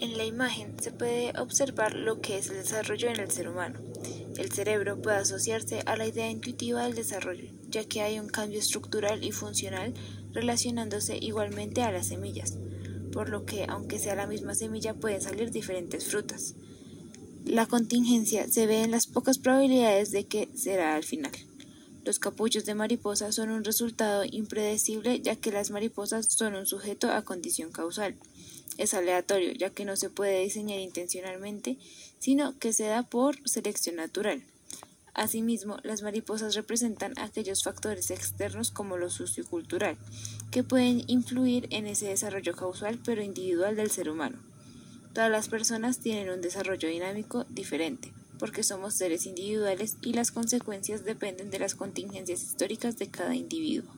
En la imagen se puede observar lo que es el desarrollo en el ser humano. El cerebro puede asociarse a la idea intuitiva del desarrollo, ya que hay un cambio estructural y funcional relacionándose igualmente a las semillas, por lo que, aunque sea la misma semilla, pueden salir diferentes frutas. La contingencia se ve en las pocas probabilidades de que será al final. Los capullos de mariposa son un resultado impredecible ya que las mariposas son un sujeto a condición causal. Es aleatorio ya que no se puede diseñar intencionalmente, sino que se da por selección natural. Asimismo, las mariposas representan aquellos factores externos como lo sociocultural, que pueden influir en ese desarrollo causal pero individual del ser humano. Todas las personas tienen un desarrollo dinámico diferente porque somos seres individuales y las consecuencias dependen de las contingencias históricas de cada individuo.